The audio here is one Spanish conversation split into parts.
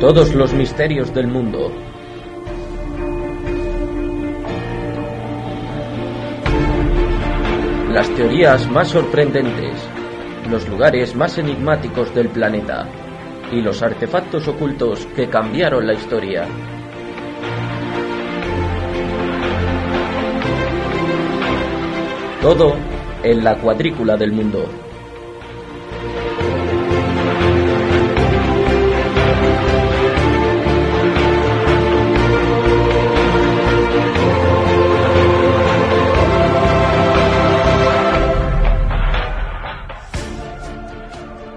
Todos los misterios del mundo. Las teorías más sorprendentes, los lugares más enigmáticos del planeta y los artefactos ocultos que cambiaron la historia. Todo en la cuadrícula del mundo.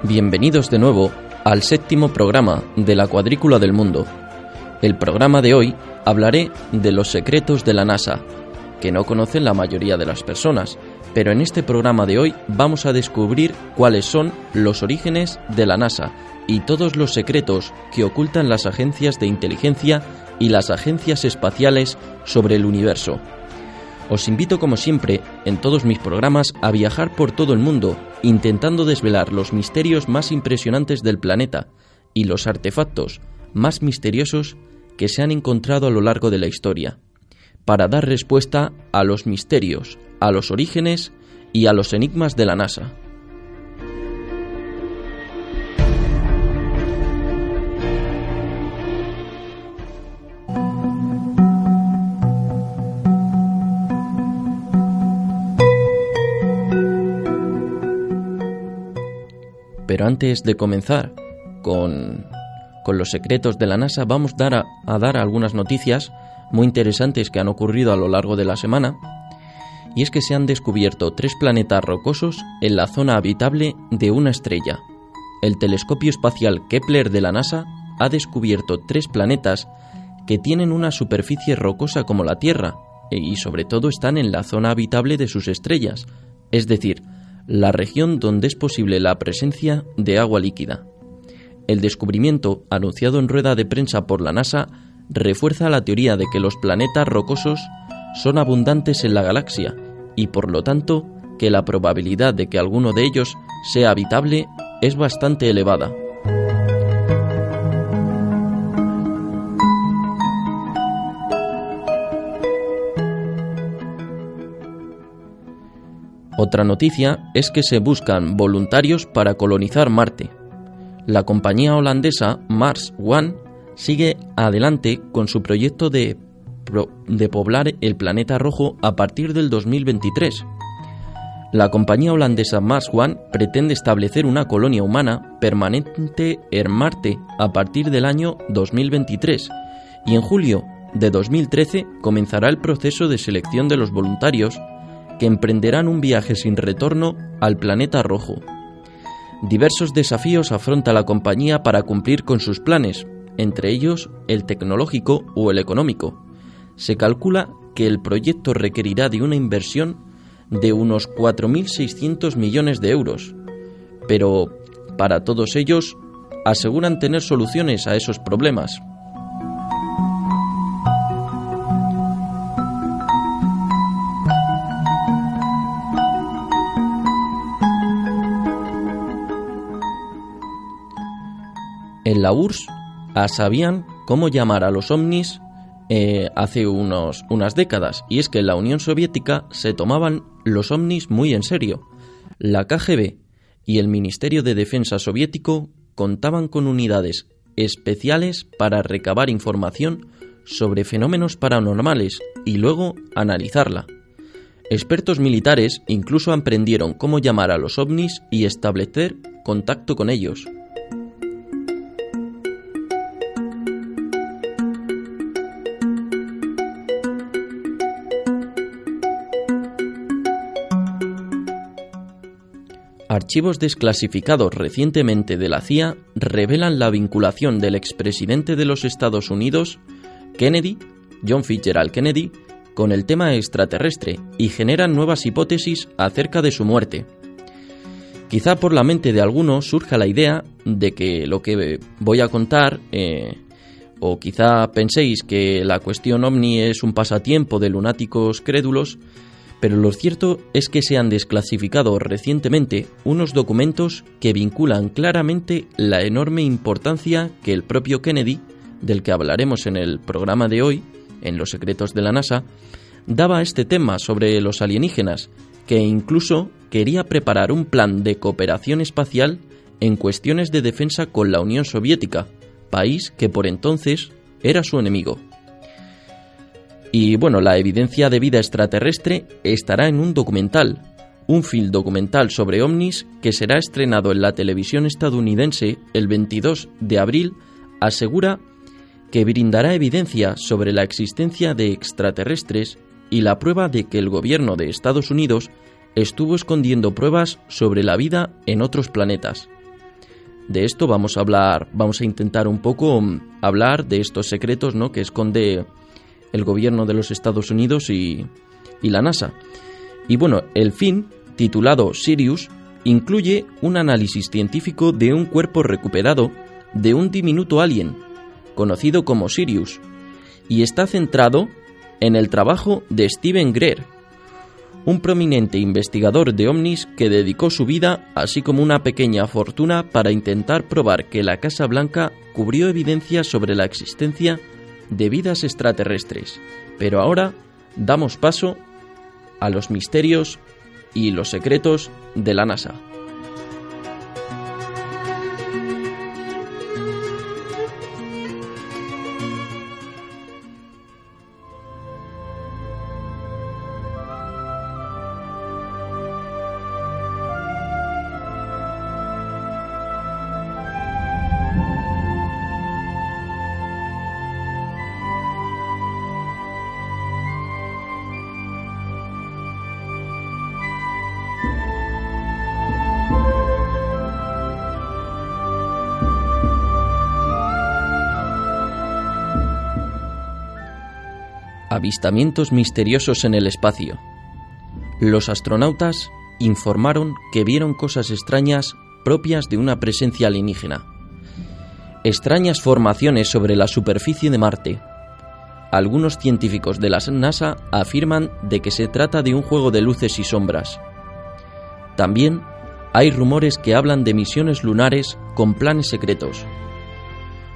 Bienvenidos de nuevo al séptimo programa de la Cuadrícula del Mundo. El programa de hoy hablaré de los secretos de la NASA, que no conocen la mayoría de las personas, pero en este programa de hoy vamos a descubrir cuáles son los orígenes de la NASA y todos los secretos que ocultan las agencias de inteligencia y las agencias espaciales sobre el universo. Os invito como siempre en todos mis programas a viajar por todo el mundo intentando desvelar los misterios más impresionantes del planeta y los artefactos más misteriosos que se han encontrado a lo largo de la historia, para dar respuesta a los misterios, a los orígenes y a los enigmas de la NASA. Pero antes de comenzar con, los secretos de la NASA, vamos a, dar algunas noticias muy interesantes que han ocurrido a lo largo de la semana. Y es que se han descubierto tres planetas rocosos en la zona habitable de una estrella. El telescopio espacial Kepler de la NASA ha descubierto tres planetas que tienen una superficie rocosa como la Tierra y sobre todo están en la zona habitable de sus estrellas, es decir, la región donde es posible la presencia de agua líquida. El descubrimiento, anunciado en rueda de prensa por la NASA, refuerza la teoría de que los planetas rocosos son abundantes en la galaxia y por lo tanto que la probabilidad de que alguno de ellos sea habitable es bastante elevada. Otra noticia es que se buscan voluntarios para colonizar Marte. La compañía holandesa Mars One sigue adelante con su proyecto de, de poblar el planeta rojo a partir del 2023. La compañía holandesa Mars One pretende establecer una colonia humana permanente en Marte a partir del año 2023 y en julio de 2013 comenzará el proceso de selección de los voluntarios que emprenderán un viaje sin retorno al planeta rojo. Diversos desafíos afronta la compañía para cumplir con sus planes, entre ellos el tecnológico o el económico. Se calcula que el proyecto requerirá de una inversión de unos 4.600 millones de euros, pero para todos ellos aseguran tener soluciones a esos problemas. En la URSS sabían cómo llamar a los ovnis eh, hace unos, unas décadas, y es que en la Unión Soviética se tomaban los ovnis muy en serio. La KGB y el Ministerio de Defensa soviético contaban con unidades especiales para recabar información sobre fenómenos paranormales y luego analizarla. Expertos militares incluso aprendieron cómo llamar a los ovnis y establecer contacto con ellos. Archivos desclasificados recientemente de la CIA revelan la vinculación del expresidente de los Estados Unidos, Kennedy, John Fitzgerald Kennedy, con el tema extraterrestre y generan nuevas hipótesis acerca de su muerte. Quizá por la mente de algunos surja la idea de que lo que voy a contar, eh, o quizá penséis que la cuestión ovni es un pasatiempo de lunáticos crédulos, pero lo cierto es que se han desclasificado recientemente unos documentos que vinculan claramente la enorme importancia que el propio Kennedy, del que hablaremos en el programa de hoy, en Los Secretos de la NASA, daba a este tema sobre los alienígenas, que incluso quería preparar un plan de cooperación espacial en cuestiones de defensa con la Unión Soviética, país que por entonces era su enemigo. Y bueno, la evidencia de vida extraterrestre estará en un documental, un film documental sobre ovnis que será estrenado en la televisión estadounidense el 22 de abril, asegura que brindará evidencia sobre la existencia de extraterrestres y la prueba de que el gobierno de Estados Unidos estuvo escondiendo pruebas sobre la vida en otros planetas. De esto vamos a hablar, vamos a intentar un poco mm, hablar de estos secretos, ¿no? que esconde el gobierno de los Estados Unidos y, la NASA. Y bueno, el fin, titulado Sirius, incluye un análisis científico de un cuerpo recuperado de un diminuto alien, conocido como Sirius, y está centrado en el trabajo de Steven Greer, un prominente investigador de ovnis que dedicó su vida, así como una pequeña fortuna, para intentar probar que la Casa Blanca cubrió evidencia sobre la existencia de vidas extraterrestres. Pero ahora damos paso a los misterios y los secretos de la NASA. Avistamientos misteriosos en el espacio. Los astronautas informaron que vieron cosas extrañas propias de una presencia alienígena. Extrañas formaciones sobre la superficie de Marte. Algunos científicos de la NASA afirman de que se trata de un juego de luces y sombras. También hay rumores que hablan de misiones lunares con planes secretos.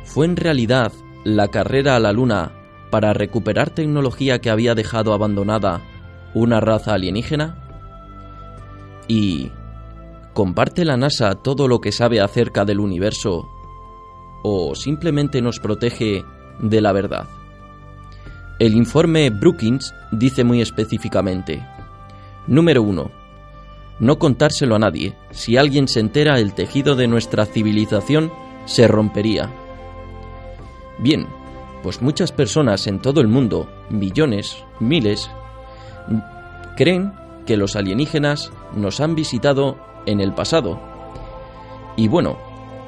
¿Fue en realidad la carrera a la Luna para recuperar tecnología que había dejado abandonada una raza alienígena? ¿Y comparte la NASA todo lo que sabe acerca del universo o simplemente nos protege de la verdad? El informe Brookings dice muy específicamente, número 1. No contárselo a nadie. Si alguien se entera, el tejido de nuestra civilización se rompería. Bien, pues muchas personas en todo el mundo, millones, miles, creen que los alienígenas nos han visitado en el pasado. Y bueno,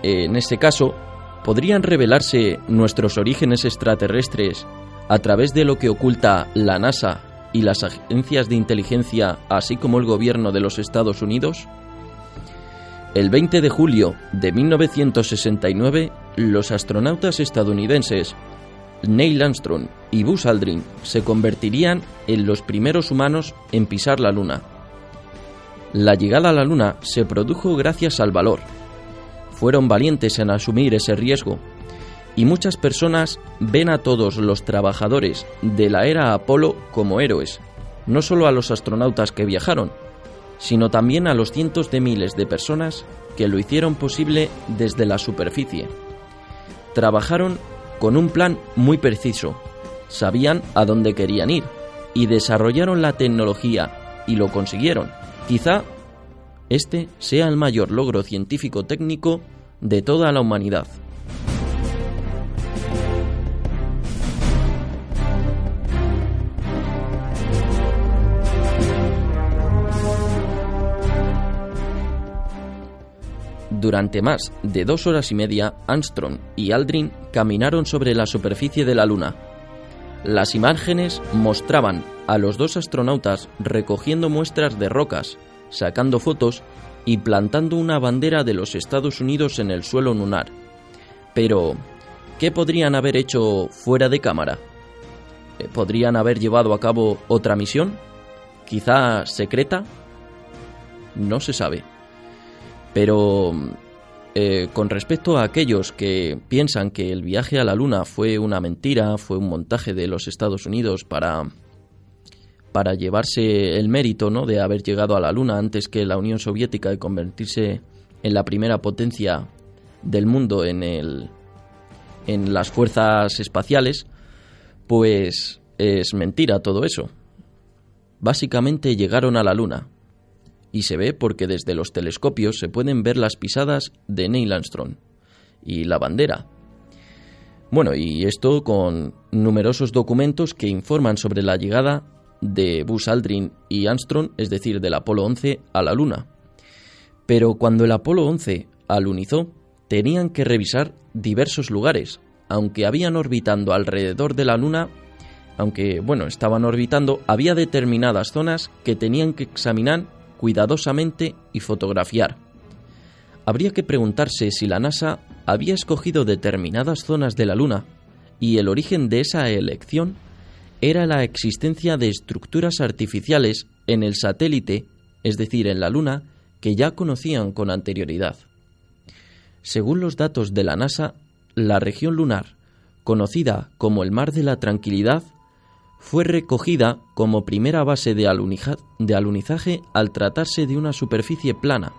en este caso, podrían revelarse nuestros orígenes extraterrestres a través de lo que oculta la NASA y las agencias de inteligencia, así como el gobierno de los Estados Unidos? El 20 de julio de 1969, los astronautas estadounidenses Neil Armstrong y Buzz Aldrin se convertirían en los primeros humanos en pisar la Luna. La llegada a la Luna se produjo gracias al valor. Fueron valientes en asumir ese riesgo y muchas personas ven a todos los trabajadores de la era Apolo como héroes, no solo a los astronautas que viajaron, sino también a los cientos de miles de personas que lo hicieron posible desde la superficie. Trabajaron con un plan muy preciso. Sabían a dónde querían ir y desarrollaron la tecnología y lo consiguieron. Quizá este sea el mayor logro científico técnico de toda la humanidad. Durante más de dos horas y media, Armstrong y Aldrin caminaron sobre la superficie de la Luna. Las imágenes mostraban a los dos astronautas recogiendo muestras de rocas, sacando fotos y plantando una bandera de los Estados Unidos en el suelo lunar. Pero, ¿qué podrían haber hecho fuera de cámara? Eh, ¿Podrían haber llevado a cabo otra misión? ¿Quizá secreta? No se sabe. Pero eh, con respecto a aquellos que piensan que el viaje a la Luna fue una mentira, fue un montaje de los Estados Unidos para, para llevarse el mérito ¿no? de haber llegado a la Luna antes que la Unión Soviética y convertirse en la primera potencia del mundo en, el, en las fuerzas espaciales, pues es mentira todo eso. Básicamente llegaron a la Luna, y se ve porque desde los telescopios se pueden ver las pisadas de Neil Armstrong y la bandera. Bueno, y esto con numerosos documentos que informan sobre la llegada de Buzz Aldrin y Armstrong, es decir, del Apolo 11 a la Luna. Pero cuando el Apolo 11 alunizó, tenían que revisar diversos lugares, aunque habían orbitando alrededor de la Luna, aunque bueno, estaban orbitando, había determinadas zonas que tenían que examinar cuidadosamente y fotografiar. Habría que preguntarse si la NASA había escogido determinadas zonas de la Luna y el origen de esa elección era la existencia de estructuras artificiales en el satélite, es decir, en la Luna, que ya conocían con anterioridad. Según los datos de la NASA, la región lunar, conocida como el Mar de la Tranquilidad, fue recogida como primera base de, alunizaje al tratarse de una superficie plana.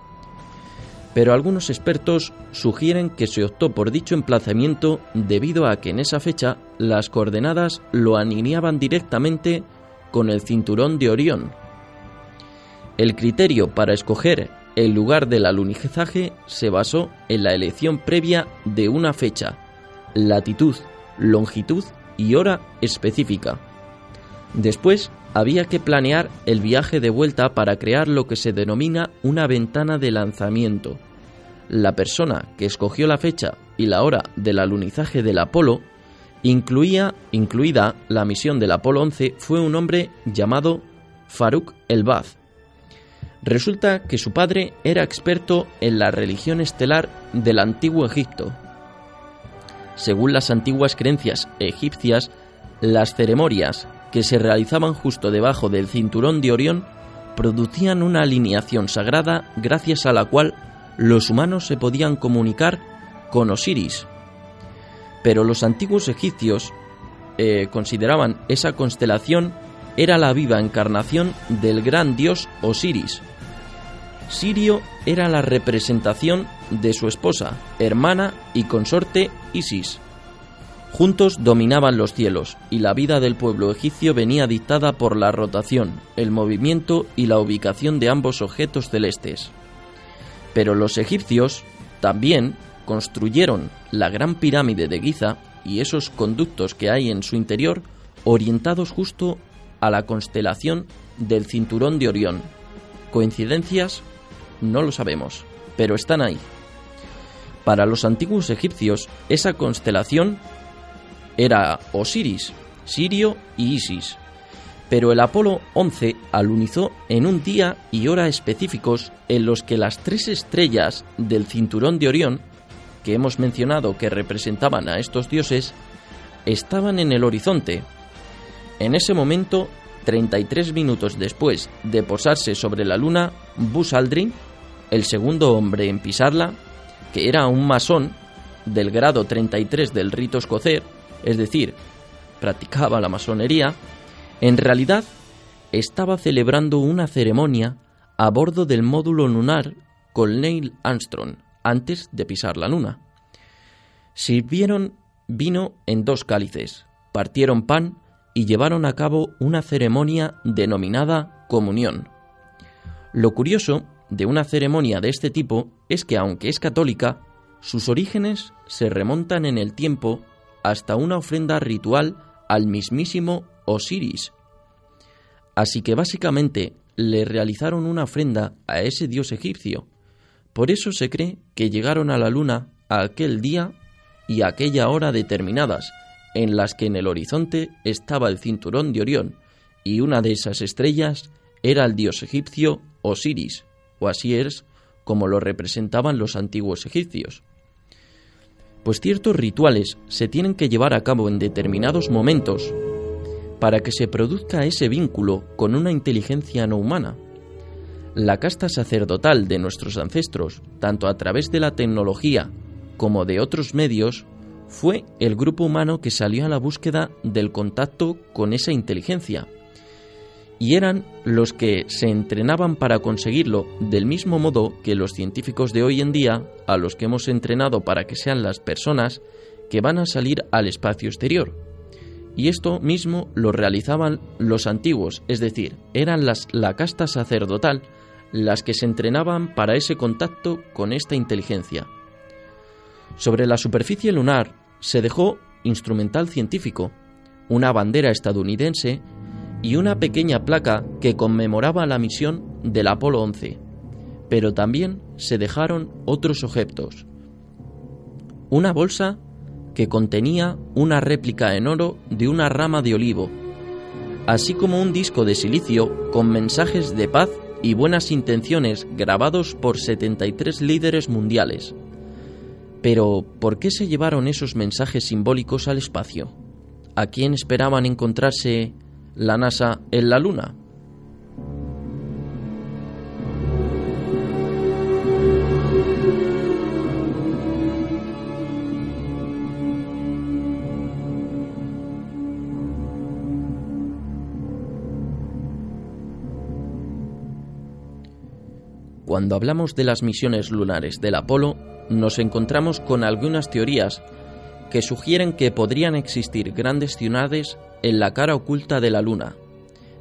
Pero algunos expertos sugieren que se optó por dicho emplazamiento debido a que en esa fecha las coordenadas lo alineaban directamente con el cinturón de Orión. El criterio para escoger el lugar del alunizaje se basó en la elección previa de una fecha, latitud, longitud y hora específica. Después había que planear el viaje de vuelta para crear lo que se denomina una ventana de lanzamiento. La persona que escogió la fecha y la hora del alunizaje del Apolo, incluía, incluida la misión del Apolo 11, fue un hombre llamado Farouk el-Baz. Resulta que su padre era experto en la religión estelar del antiguo Egipto. Según las antiguas creencias egipcias, las ceremonias que se realizaban justo debajo del cinturón de Orión producían una alineación sagrada gracias a la cual los humanos se podían comunicar con Osiris. Pero los antiguos egipcios eh, consideraban esa constelación era la viva encarnación del gran dios Osiris. Sirio era la representación de su esposa, hermana y consorte Isis. Juntos dominaban los cielos, y la vida del pueblo egipcio venía dictada por la rotación, el movimiento y la ubicación de ambos objetos celestes. Pero los egipcios también construyeron la gran pirámide de Giza y esos conductos que hay en su interior orientados justo a la constelación del cinturón de Orión. ¿Coincidencias? No lo sabemos, pero están ahí. Para los antiguos egipcios, esa constelación era Osiris, Sirio y Isis. Pero el Apolo 11 alunizó en un día y hora específicos en los que las tres estrellas del cinturón de Orión, que hemos mencionado que representaban a estos dioses, estaban en el horizonte. En ese momento, 33 minutos después de posarse sobre la luna, Buzz Aldrin, el segundo hombre en pisarla, que era un masón del grado 33 del rito escocés, es decir, practicaba la masonería, en realidad estaba celebrando una ceremonia a bordo del módulo lunar con Neil Armstrong antes de pisar la luna. Sirvieron vino en dos cálices, partieron pan y llevaron a cabo una ceremonia denominada comunión. Lo curioso de una ceremonia de este tipo es que aunque es católica, sus orígenes se remontan en el tiempo hasta una ofrenda ritual al mismísimo Osiris. Así que básicamente le realizaron una ofrenda a ese dios egipcio, Por eso se cree que llegaron a la Luna a aquel día y aquella hora determinadas, en las que en el horizonte estaba el cinturón de Orión, y una de esas estrellas era el dios egipcio Osiris, o así es como lo representaban los antiguos egipcios. Pues ciertos rituales se tienen que llevar a cabo en determinados momentos para que se produzca ese vínculo con una inteligencia no humana. La casta sacerdotal de nuestros ancestros, tanto a través de la tecnología como de otros medios, fue el grupo humano que salió a la búsqueda del contacto con esa inteligencia. Y eran los que se entrenaban para conseguirlo, del mismo modo que los científicos de hoy en día, a los que hemos entrenado para que sean las personas que van a salir al espacio exterior. Y esto mismo lo realizaban los antiguos, es decir, eran las, la casta sacerdotal las que se entrenaban para ese contacto con esta inteligencia. Sobre la superficie lunar se dejó instrumental científico, una bandera estadounidense y una pequeña placa que conmemoraba la misión del Apolo 11. Pero también se dejaron otros objetos. Una bolsa que contenía una réplica en oro de una rama de olivo, así como un disco de silicio con mensajes de paz y buenas intenciones grabados por 73 líderes mundiales. Pero, ¿por qué se llevaron esos mensajes simbólicos al espacio? ¿A quién esperaban encontrarse la NASA en la Luna? Cuando hablamos de las misiones lunares del Apolo, nos encontramos con algunas teorías que sugieren que podrían existir grandes ciudades en la cara oculta de la Luna,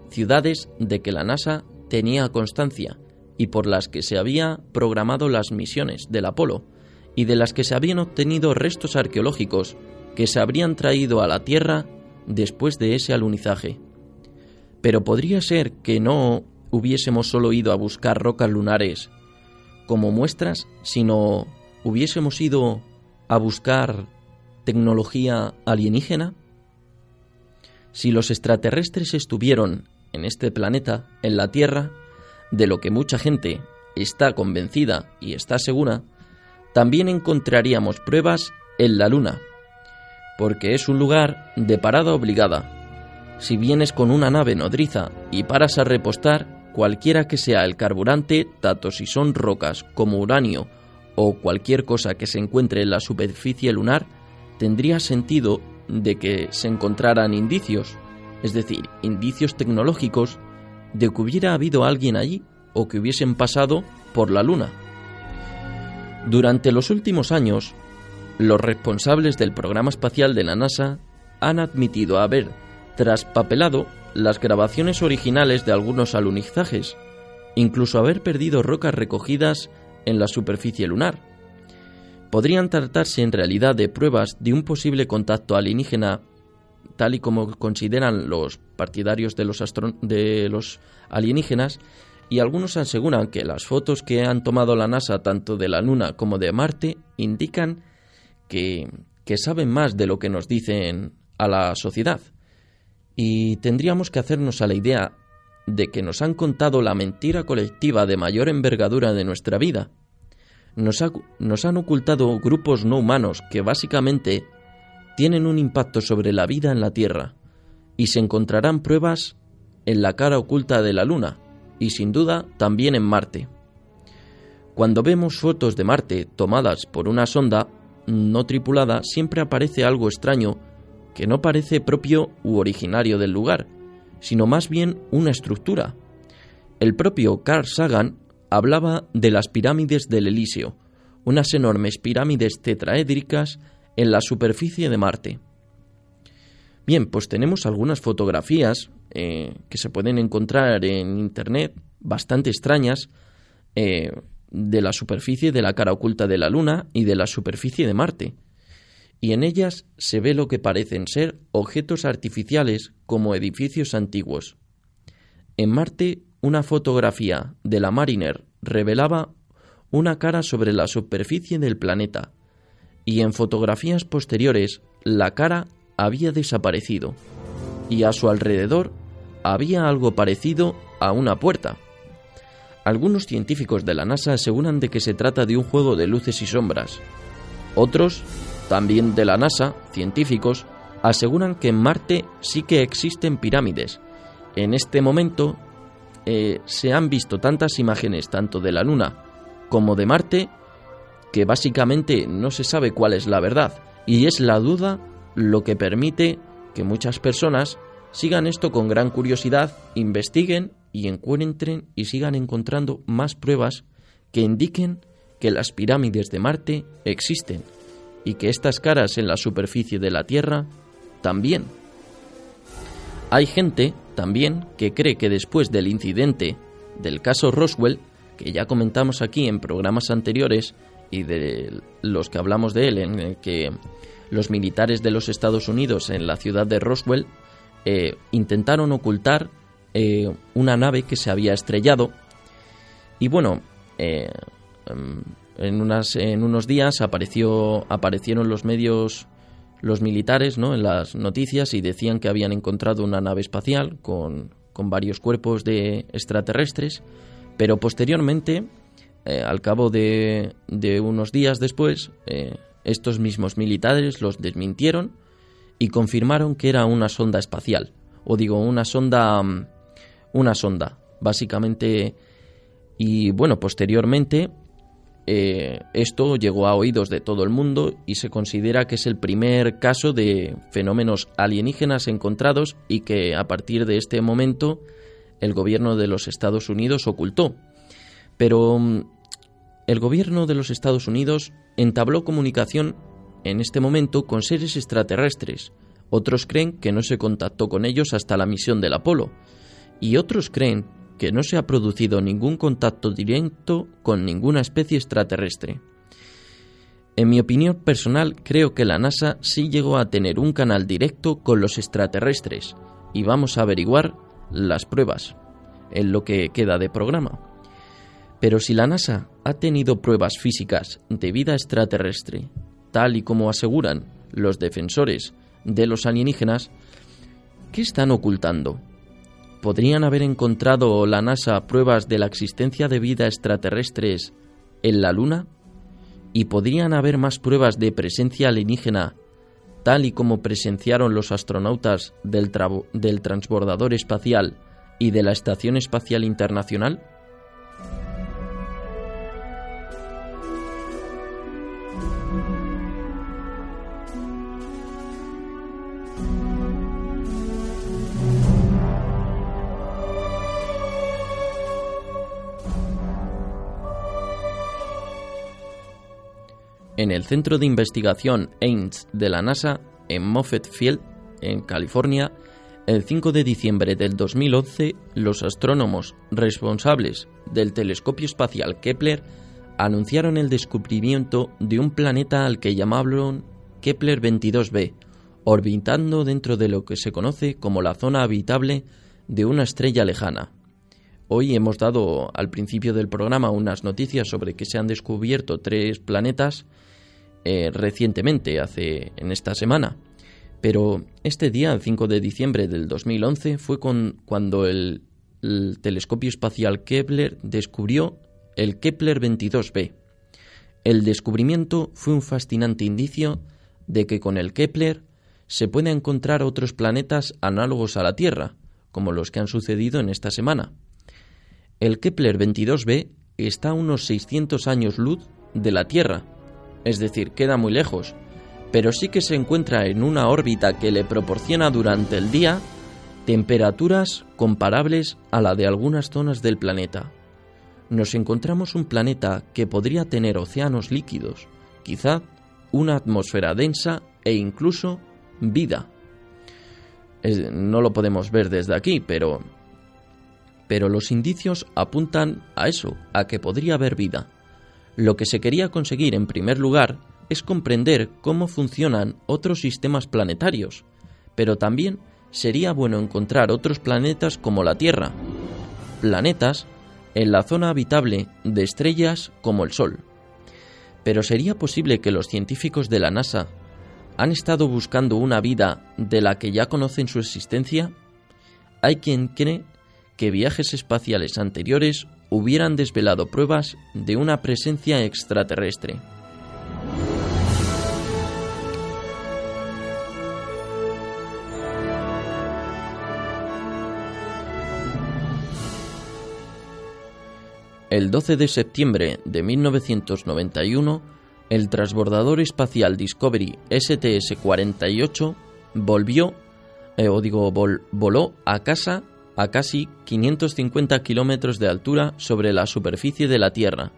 ciudades de que la NASA tenía constancia y por las que se había programado las misiones del Apolo y de las que se habían obtenido restos arqueológicos que se habrían traído a la Tierra después de ese alunizaje. Pero podría ser que no hubiésemos solo ido a buscar rocas lunares como muestras, sino hubiésemos ido a buscar tecnología alienígena? Si los extraterrestres estuvieron en este planeta, en la Tierra, de lo que mucha gente está convencida y está segura, también encontraríamos pruebas en la Luna, porque es un lugar de parada obligada. Si vienes con una nave nodriza y paras a repostar, cualquiera que sea el carburante, tanto si son rocas como uranio o cualquier cosa que se encuentre en la superficie lunar, tendría sentido de que se encontraran indicios, es decir, indicios tecnológicos de que hubiera habido alguien allí o que hubiesen pasado por la Luna. Durante los últimos años, los responsables del programa espacial de la NASA han admitido haber traspapelado las grabaciones originales de algunos alunizajes, incluso haber perdido rocas recogidas en la superficie lunar. Podrían tratarse en realidad de pruebas de un posible contacto alienígena, tal y como consideran los partidarios de los, alienígenas, y algunos aseguran que las fotos que han tomado la NASA tanto de la Luna como de Marte indican que, que saben más de lo que nos dicen a la sociedad. Y tendríamos que hacernos a la idea de que nos han contado la mentira colectiva de mayor envergadura de nuestra vida. Nos, han ocultado grupos no humanos que básicamente tienen un impacto sobre la vida en la Tierra, y se encontrarán pruebas en la cara oculta de la Luna, y sin duda también en Marte. Cuando vemos fotos de Marte tomadas por una sonda no tripulada, siempre aparece algo extraño que no parece propio u originario del lugar, sino más bien una estructura. El propio Carl Sagan hablaba de las pirámides del Elíseo, unas enormes pirámides tetraédricas en la superficie de Marte. Bien, pues tenemos algunas fotografías eh, que se pueden encontrar en Internet, bastante extrañas, eh, de la superficie de la cara oculta de la Luna y de la superficie de Marte y en ellas se ve lo que parecen ser objetos artificiales como edificios antiguos. En Marte, una fotografía de la Mariner revelaba una cara sobre la superficie del planeta, y en fotografías posteriores la cara había desaparecido, y a su alrededor había algo parecido a una puerta. Algunos científicos de la NASA aseguran de que se trata de un juego de luces y sombras. Otros, también de la NASA, científicos, aseguran que en Marte sí que existen pirámides. En este momento eh, se han visto tantas imágenes tanto de la Luna como de Marte que básicamente no se sabe cuál es la verdad y es la duda lo que permite que muchas personas sigan esto con gran curiosidad, investiguen y encuentren y sigan encontrando más pruebas que indiquen que las pirámides de Marte existen y que estas caras en la superficie de la Tierra también. Hay gente también que cree que después del incidente del caso Roswell, que ya comentamos aquí en programas anteriores y de los que hablamos de él, en el que los militares de los Estados Unidos en la ciudad de Roswell eh, intentaron ocultar eh, una nave que se había estrellado. Y bueno, eh, em, en, unas, en unos días apareció, aparecieron los medios, los militares, ¿no? en las noticias y decían que habían encontrado una nave espacial con, con varios cuerpos de extraterrestres, pero posteriormente, al cabo de, de, unos días después, estos mismos militares los desmintieron y confirmaron que era una sonda espacial, o digo, una sonda mm, una sonda, básicamente y bueno, posteriormente eh, esto llegó a oídos de todo el mundo y se considera que es el primer caso de fenómenos alienígenas encontrados y que a partir de este momento el gobierno de los Estados Unidos ocultó. Pero mm, el gobierno de los Estados Unidos entabló comunicación en este momento con seres extraterrestres. Otros creen que no se contactó con ellos hasta la misión del Apolo. Y otros creen que no se ha producido ningún contacto directo con ninguna especie extraterrestre. En mi opinión personal, creo que la NASA sí llegó a tener un canal directo con los extraterrestres y vamos a averiguar las pruebas en lo que queda de programa. Pero si la NASA ha tenido pruebas físicas de vida extraterrestre, tal y como aseguran los defensores de los alienígenas, ¿qué están ocultando? ¿Podrían haber encontrado la NASA pruebas de la existencia de vida extraterrestres en la Luna? ¿Y podrían haber más pruebas de presencia alienígena, tal y como presenciaron los astronautas del, del transbordador espacial y de la Estación Espacial Internacional? En el Centro de Investigación Ames de la NASA en Moffett Field, en California, el 5 de diciembre del 2011, los astrónomos responsables del telescopio espacial Kepler anunciaron el descubrimiento de un planeta al que llamaron Kepler 22b, orbitando dentro de lo que se conoce como la zona habitable de una estrella lejana. Hoy hemos dado al principio del programa unas noticias sobre que se han descubierto tres planetas eh, recientemente, hace en esta semana. Pero este día, el 5 de diciembre del 2011, fue con, cuando el, telescopio espacial Kepler descubrió el Kepler 22b. El descubrimiento fue un fascinante indicio de que con el Kepler se puede encontrar otros planetas análogos a la Tierra, como los que han sucedido en esta semana. El Kepler 22b está a unos 600 años luz de la Tierra es decir, queda muy lejos, pero sí que se encuentra en una órbita que le proporciona durante el día temperaturas comparables a la de algunas zonas del planeta. Nos encontramos un planeta que podría tener océanos líquidos, quizá una atmósfera densa e incluso vida. no lo podemos ver desde aquí, pero pero los indicios apuntan a eso, a que podría haber vida. Lo que se quería conseguir en primer lugar es comprender cómo funcionan otros sistemas planetarios, pero también sería bueno encontrar otros planetas como la Tierra, planetas en la zona habitable de estrellas como el Sol. Pero ¿sería posible que los científicos de la NASA han estado buscando una vida de la que ya conocen su existencia? Hay quien cree que viajes espaciales anteriores hubieran desvelado pruebas de una presencia extraterrestre. El 12 de septiembre de 1991, el transbordador espacial Discovery STS-48 volvió, eh, o digo, voló a casa a casi 550 kilómetros de altura sobre la superficie de la Tierra.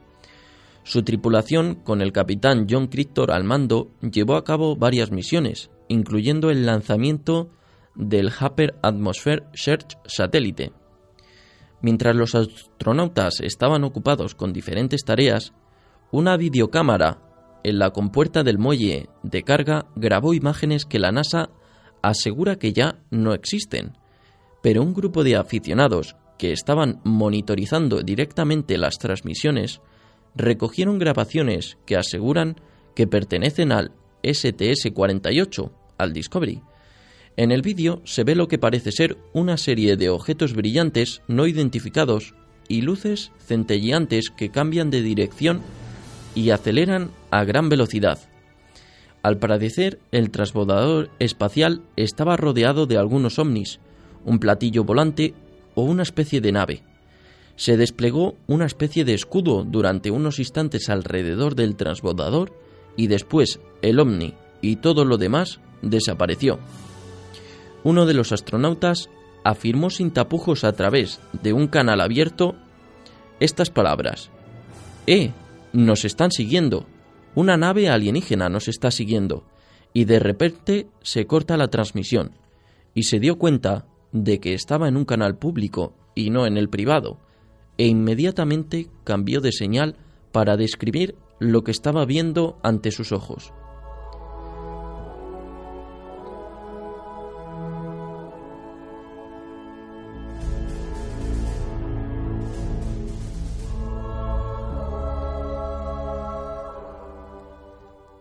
Su tripulación, con el capitán John Crichton al mando, llevó a cabo varias misiones, incluyendo el lanzamiento del Happer Atmosphere Search satélite. Mientras los astronautas estaban ocupados con diferentes tareas, una videocámara en la compuerta del muelle de carga grabó imágenes que la NASA asegura que ya no existen, pero un grupo de aficionados que estaban monitorizando directamente las transmisiones recogieron grabaciones que aseguran que pertenecen al STS-48, al Discovery. En el vídeo se ve lo que parece ser una serie de objetos brillantes no identificados y luces centelleantes que cambian de dirección y aceleran a gran velocidad. Al parecer, el transbordador espacial estaba rodeado de algunos ovnis, un platillo volante o una especie de nave. Se desplegó una especie de escudo durante unos instantes alrededor del transbordador y después el ovni y todo lo demás desapareció. Uno de los astronautas afirmó sin tapujos a través de un canal abierto estas palabras. ¡Eh! Nos están siguiendo. Una nave alienígena nos está siguiendo. Y de repente se corta la transmisión. Y se dio cuenta de que estaba en un canal público y no en el privado, e inmediatamente cambió de señal para describir lo que estaba viendo ante sus ojos.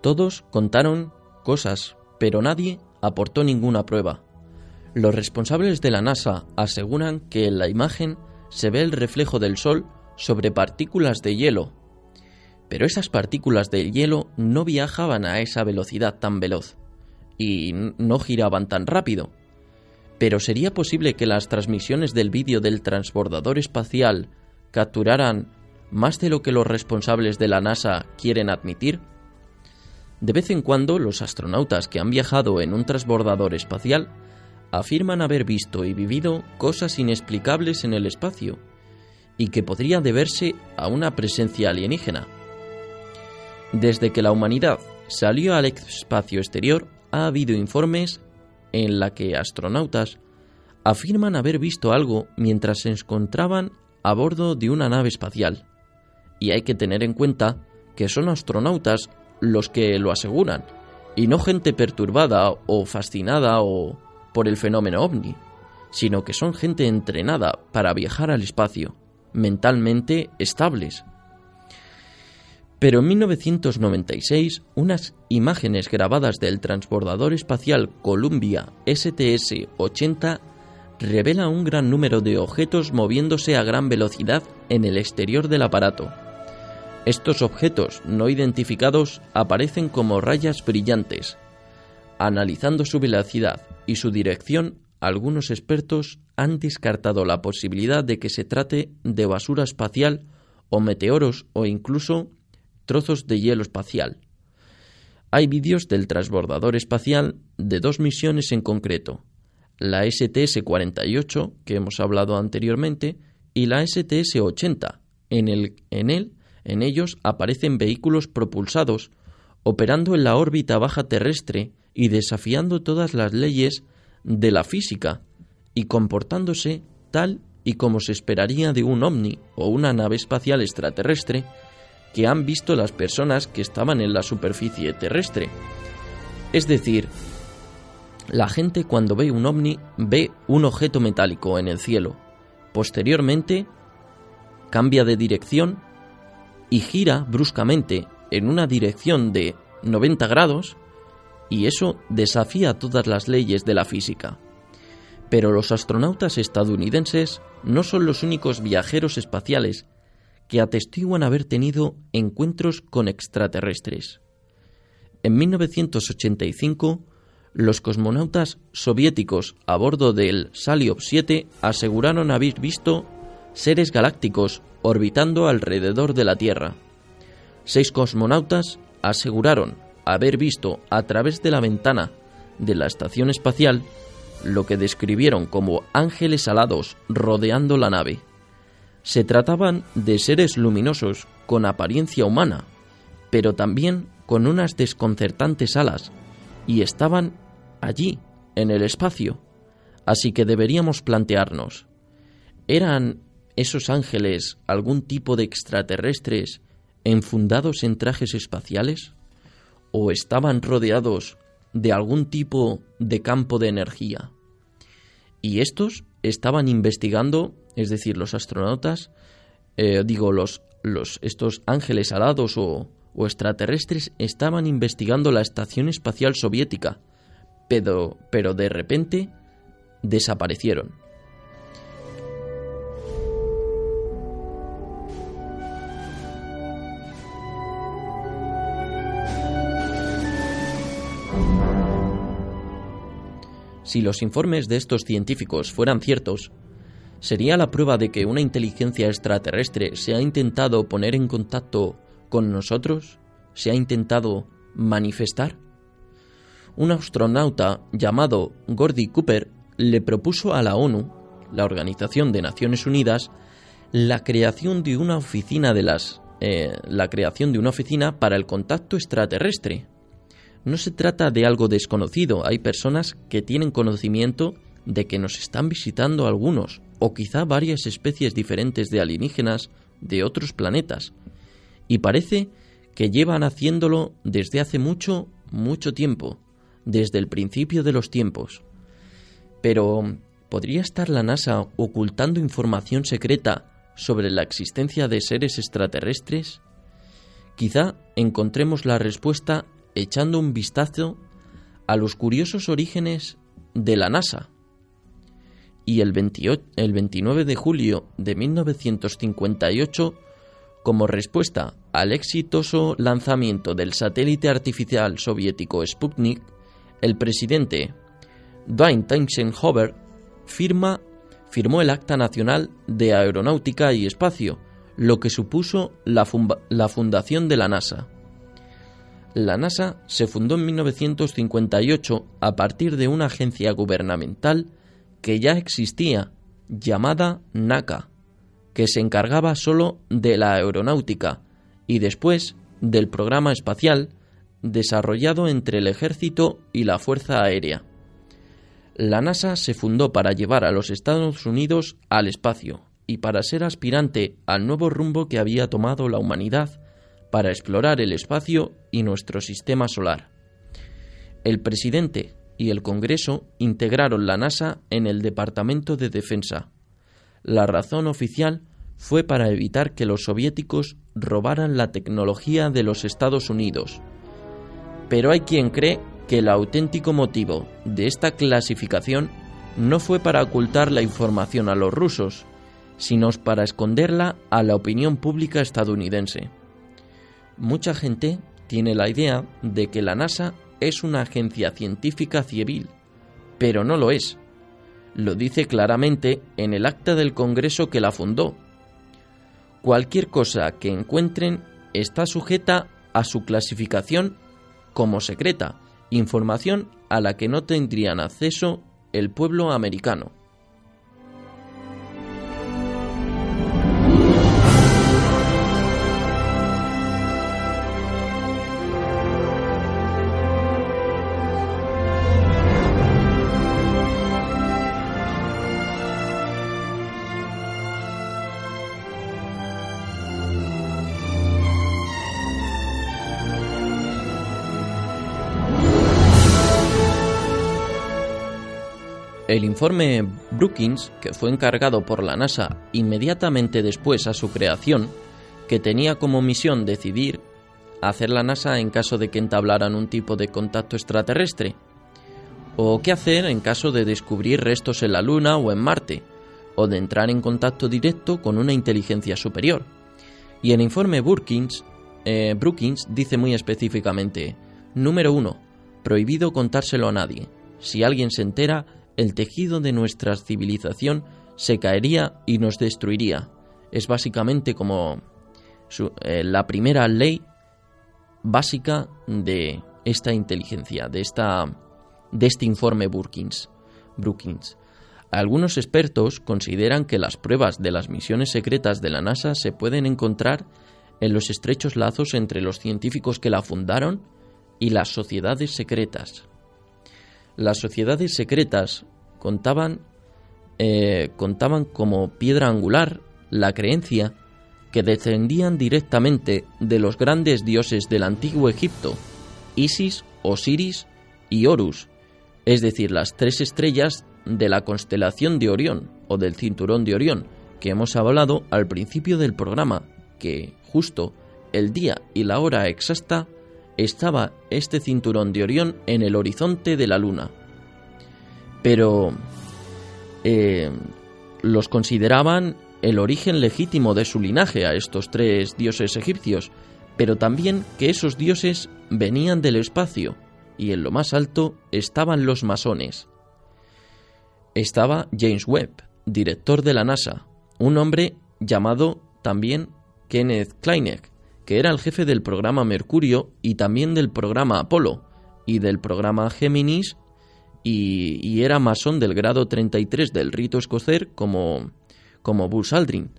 Todos contaron cosas, pero nadie aportó ninguna prueba. Los responsables de la NASA aseguran que en la imagen se ve el reflejo del Sol sobre partículas de hielo, pero esas partículas de hielo no viajaban a esa velocidad tan veloz y no giraban tan rápido. Pero ¿sería posible que las transmisiones del vídeo del transbordador espacial capturaran más de lo que los responsables de la NASA quieren admitir? De vez en cuando los astronautas que han viajado en un transbordador espacial afirman haber visto y vivido cosas inexplicables en el espacio y que podría deberse a una presencia alienígena. Desde que la humanidad salió al espacio exterior, ha habido informes en la que astronautas afirman haber visto algo mientras se encontraban a bordo de una nave espacial. Y hay que tener en cuenta que son astronautas los que lo aseguran, y no gente perturbada o fascinada o por el fenómeno ovni, sino que son gente entrenada para viajar al espacio, mentalmente estables. Pero en 1996, unas imágenes grabadas del transbordador espacial Columbia STS-80 revelan un gran número de objetos moviéndose a gran velocidad en el exterior del aparato. Estos objetos no identificados aparecen como rayas brillantes. Analizando su velocidad y su dirección, algunos expertos han descartado la posibilidad de que se trate de basura espacial o meteoros o incluso trozos de hielo espacial. Hay vídeos del transbordador espacial de dos misiones en concreto, la STS-48, que hemos hablado anteriormente, y la STS-80. En, el, en en ellos aparecen vehículos propulsados operando en la órbita baja terrestre y desafiando todas las leyes de la física y comportándose tal y como se esperaría de un ovni o una nave espacial extraterrestre que han visto las personas que estaban en la superficie terrestre. Es decir, la gente cuando ve un ovni ve un objeto metálico en el cielo. Posteriormente, cambia de dirección y gira bruscamente en una dirección de 90 grados y eso desafía todas las leyes de la física. Pero los astronautas estadounidenses no son los únicos viajeros espaciales que atestiguan haber tenido encuentros con extraterrestres. En 1985, los cosmonautas soviéticos a bordo del Salyut 7 aseguraron haber visto seres galácticos orbitando alrededor de la Tierra. Seis cosmonautas aseguraron haber visto a través de la ventana de la estación espacial lo que describieron como ángeles alados rodeando la nave. Se trataban de seres luminosos con apariencia humana, pero también con unas desconcertantes alas, y estaban allí, en el espacio. Así que deberíamos plantearnos, ¿eran esos ángeles algún tipo de extraterrestres enfundados en trajes espaciales? ¿O estaban rodeados de algún tipo de campo de energía? Y estos estaban investigando, es decir, los astronautas, eh, digo, los, los, estos ángeles alados o, o extraterrestres estaban investigando la estación espacial soviética, pero, pero de repente desaparecieron. Si los informes de estos científicos fueran ciertos, sería la prueba de que una inteligencia extraterrestre se ha intentado poner en contacto con nosotros, se ha intentado manifestar un astronauta llamado Gordy Cooper le propuso a la ONU, la Organización de Naciones Unidas, la creación de una oficina de las eh, la creación de una oficina para el contacto extraterrestre. No se trata de algo desconocido, hay personas que tienen conocimiento de que nos están visitando algunos, o quizá varias especies diferentes de alienígenas de otros planetas, y parece que llevan haciéndolo desde hace mucho, mucho tiempo desde el principio de los tiempos. Pero, ¿podría estar la NASA ocultando información secreta sobre la existencia de seres extraterrestres? Quizá encontremos la respuesta echando un vistazo a los curiosos orígenes de la NASA. Y el, 28, el 29 de julio de 1958, como respuesta al exitoso lanzamiento del satélite artificial soviético Sputnik, el presidente Dwight Eisenhower firma, firmó el Acta Nacional de Aeronáutica y Espacio, lo que supuso la fundación de la NASA. La NASA se fundó en 1958 a partir de una agencia gubernamental que ya existía, llamada NACA, que se encargaba solo de la aeronáutica y después del programa espacial desarrollado entre el ejército y la Fuerza Aérea. La NASA se fundó para llevar a los Estados Unidos al espacio y para ser aspirante al nuevo rumbo que había tomado la humanidad para explorar el espacio y nuestro sistema solar. El presidente y el Congreso integraron la NASA en el Departamento de Defensa. La razón oficial fue para evitar que los soviéticos robaran la tecnología de los Estados Unidos pero hay quien cree que el auténtico motivo de esta clasificación no fue para ocultar la información a los rusos, sino para esconderla a la opinión pública estadounidense. Mucha gente tiene la idea de que la NASA es una agencia científica civil, pero no lo es. Lo dice claramente en el acta del Congreso que la fundó. Cualquier cosa que encuentren está sujeta a su clasificación como secreta, información a la que no tendrían acceso el pueblo americano. El informe Brookings, que fue encargado por la NASA inmediatamente después a su creación, que tenía como misión decidir hacer la NASA en caso de que entablaran un tipo de contacto extraterrestre, o qué hacer en caso de descubrir restos en la Luna o en Marte, o de entrar en contacto directo con una inteligencia superior. Y el informe Brookings, eh, Brookings dice muy específicamente, número 1, prohibido contárselo a nadie. Si alguien se entera, el tejido de nuestra civilización se caería y nos destruiría. Es básicamente como eh, la primera ley básica de esta inteligencia, de, esta, de este informe Brookings. Brookings. Algunos expertos consideran que las pruebas de las misiones secretas de la NASA se pueden encontrar en los estrechos lazos entre los científicos que la fundaron y las sociedades secretas. Las sociedades secretas contaban, eh, contaban como piedra angular la creencia que descendían directamente de los grandes dioses del antiguo Egipto, Isis, Osiris y Horus, es decir, las tres estrellas de la constelación de Orión o del cinturón de Orión, que hemos hablado al principio del programa, que justo el día y la hora exacta estaba este cinturón de Orión en el horizonte de la luna. Pero eh, los consideraban el origen legítimo de su linaje a estos tres dioses egipcios, pero también que esos dioses venían del espacio y en lo más alto estaban los masones. Estaba James Webb, director de la NASA, un hombre llamado también Kenneth Kleineck, que era el jefe del programa Mercurio y también del programa Apolo y del programa Géminis y, era masón del grado 33 del rito escocer como, como Buzz Aldrin.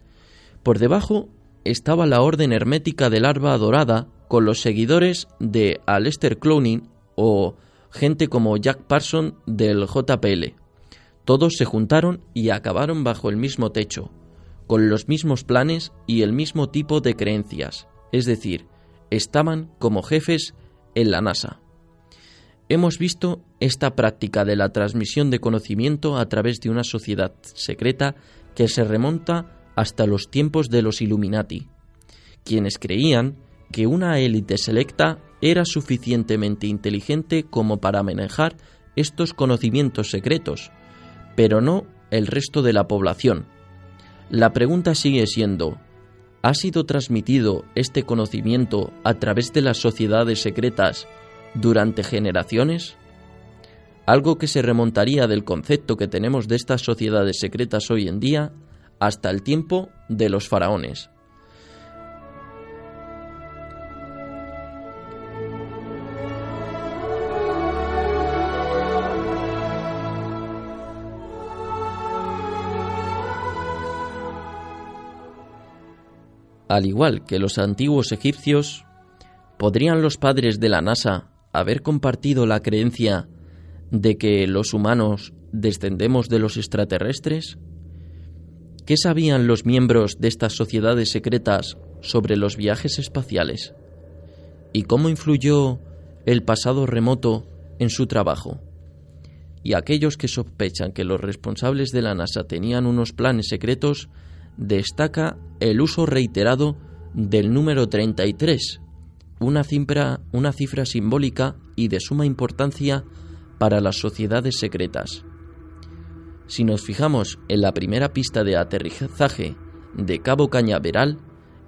Por debajo estaba la Orden Hermética del Arba Dorada con los seguidores de Aleister Clowney o gente como Jack Parson del JPL. Todos se juntaron y acabaron bajo el mismo techo, con los mismos planes y el mismo tipo de creencias es decir, estaban como jefes en la NASA. Hemos visto esta práctica de la transmisión de conocimiento a través de una sociedad secreta que se remonta hasta los tiempos de los Illuminati, quienes creían que una élite selecta era suficientemente inteligente como para manejar estos conocimientos secretos, pero no el resto de la población. La pregunta sigue siendo, ¿Ha sido transmitido este conocimiento a través de las sociedades secretas durante generaciones? Algo que se remontaría del concepto que tenemos de estas sociedades secretas hoy en día hasta el tiempo de los faraones. Al igual que los antiguos egipcios, ¿podrían los padres de la NASA haber compartido la creencia de que los humanos descendemos de los extraterrestres? ¿Qué sabían los miembros de estas sociedades secretas sobre los viajes espaciales? ¿Y cómo influyó el pasado remoto en su trabajo? Y aquellos que sospechan que los responsables de la NASA tenían unos planes secretos destaca el uso reiterado del número 33, una cifra, una cifra simbólica y de suma importancia para las sociedades secretas. Si nos fijamos en la primera pista de aterrizaje de Cabo Cañaveral,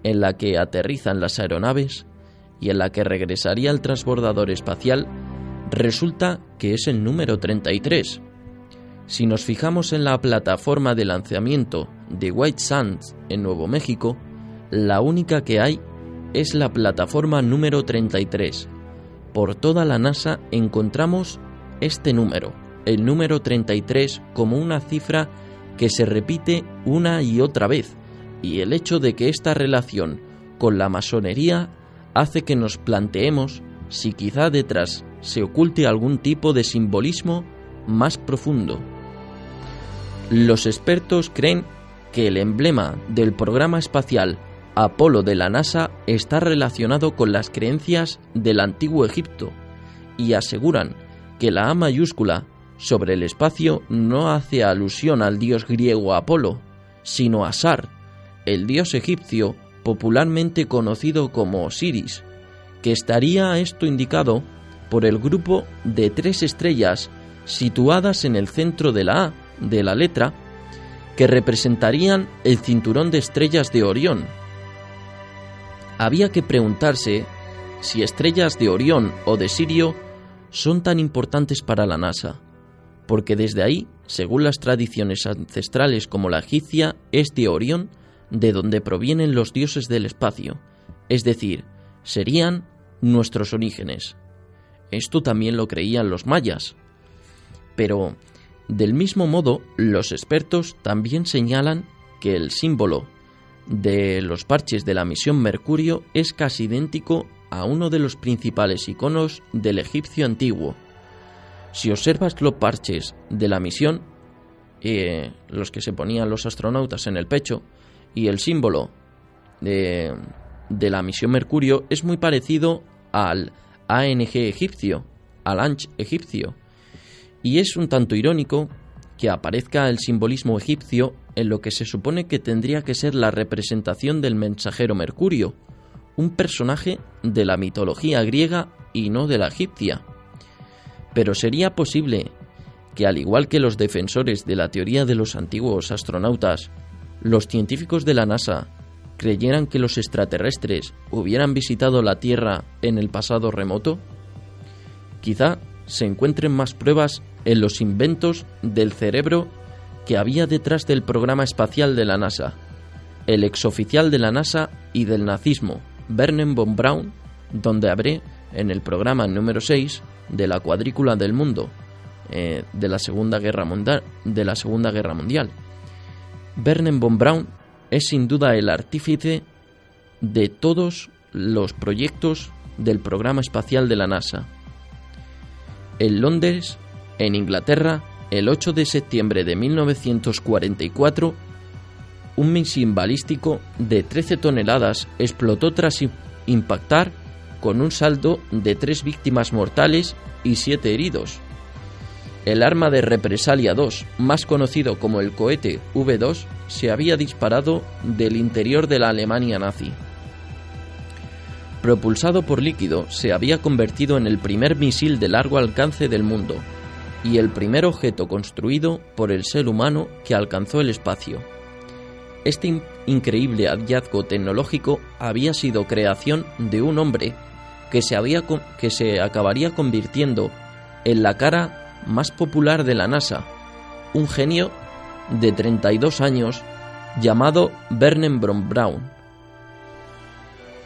en la que aterrizan las aeronaves y en la que regresaría el transbordador espacial, resulta que es el número 33. Si nos fijamos en la plataforma de lanzamiento de White Sands en Nuevo México, la única que hay es la plataforma número 33. Por toda la NASA encontramos este número, el número 33, como una cifra que se repite una y otra vez, y el hecho de que esta relación con la masonería hace que nos planteemos si quizá detrás se oculte algún tipo de simbolismo más profundo. Los expertos creen que el emblema del programa espacial Apolo de la NASA está relacionado con las creencias del antiguo Egipto y aseguran que la A mayúscula sobre el espacio no hace alusión al dios griego Apolo, sino a Sar, el dios egipcio popularmente conocido como Osiris, que estaría esto indicado por el grupo de tres estrellas situadas en el centro de la A de la letra, que representarían el cinturón de estrellas de Orión. Había que preguntarse si estrellas de Orión o de Sirio son tan importantes para la NASA, porque desde ahí, según las tradiciones ancestrales como la egipcia, es de Orión de donde provienen los dioses del espacio, es decir, serían nuestros orígenes. Esto también lo creían los mayas. Pero, del mismo modo, los expertos también señalan que el símbolo de los parches de la misión Mercurio es casi idéntico a uno de los principales iconos del egipcio antiguo. Si observas los parches de la misión, eh, los que se ponían los astronautas en el pecho, y el símbolo de, de la misión Mercurio es muy parecido al ANG egipcio, al ANCH egipcio, y es un tanto irónico que aparezca el simbolismo egipcio en lo que se supone que tendría que ser la representación del mensajero Mercurio, un personaje de la mitología griega y no de la egipcia. Pero sería posible que, al igual que los defensores de la teoría de los antiguos astronautas, los científicos de la NASA creyeran que los extraterrestres hubieran visitado la Tierra en el pasado remoto? Quizá se encuentren más pruebas en los inventos del cerebro que había detrás del programa espacial de la NASA, el exoficial de la NASA y del nazismo, Vernon von Braun, donde habré en el programa número 6 de la cuadrícula del mundo eh, de, la Segunda Guerra Mundial, de la Segunda Guerra Mundial. Vernon von Braun es sin duda el artífice de todos los proyectos del programa espacial de la NASA. En Londres, en Inglaterra, el 8 de septiembre de 1944, un misil balístico de 13 toneladas explotó tras impactar con un saldo de tres víctimas mortales y siete heridos. El arma de represalia 2, más conocido como el cohete V2, se había disparado del interior de la Alemania nazi. Propulsado por líquido, se había convertido en el primer misil de largo alcance del mundo y el primer objeto construido por el ser humano que alcanzó el espacio. Este increíble hallazgo tecnológico había sido creación de un hombre que se, había, que se acabaría convirtiendo en la cara más popular de la NASA, un genio de 32 años llamado Vernon Braun.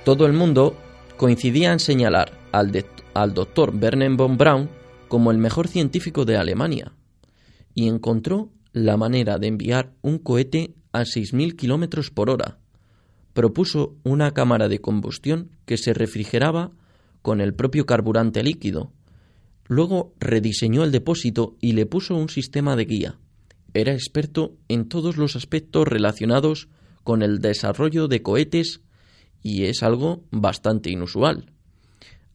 Todo el mundo coincidía en señalar al, al doctor von Braun como el mejor científico de Alemania y encontró la manera de enviar un cohete a 6.000 kilómetros por hora. Propuso una cámara de combustión que se refrigeraba con el propio carburante líquido, Luego rediseñó el depósito y le puso un sistema de guía. Era experto en todos los aspectos relacionados con el desarrollo de cohetes y es algo bastante inusual.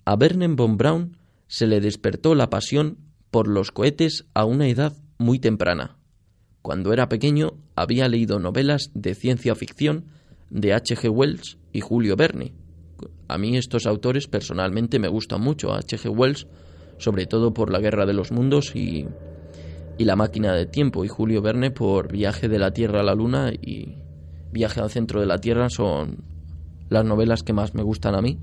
A Vernon von Braun se le despertó la pasión por los cohetes a una edad muy temprana. Cuando era pequeño había leído novelas de ciencia ficción de H. G. Wells y Julio Verne. A mí estos autores personalmente me gustan mucho. H. G. Wells sobre todo por La Guerra de los Mundos y, La Máquina de Tiempo, y Julio Verne por Viaje de la Tierra a la Luna y Viaje al Centro de la Tierra son las novelas que más me gustan a mí.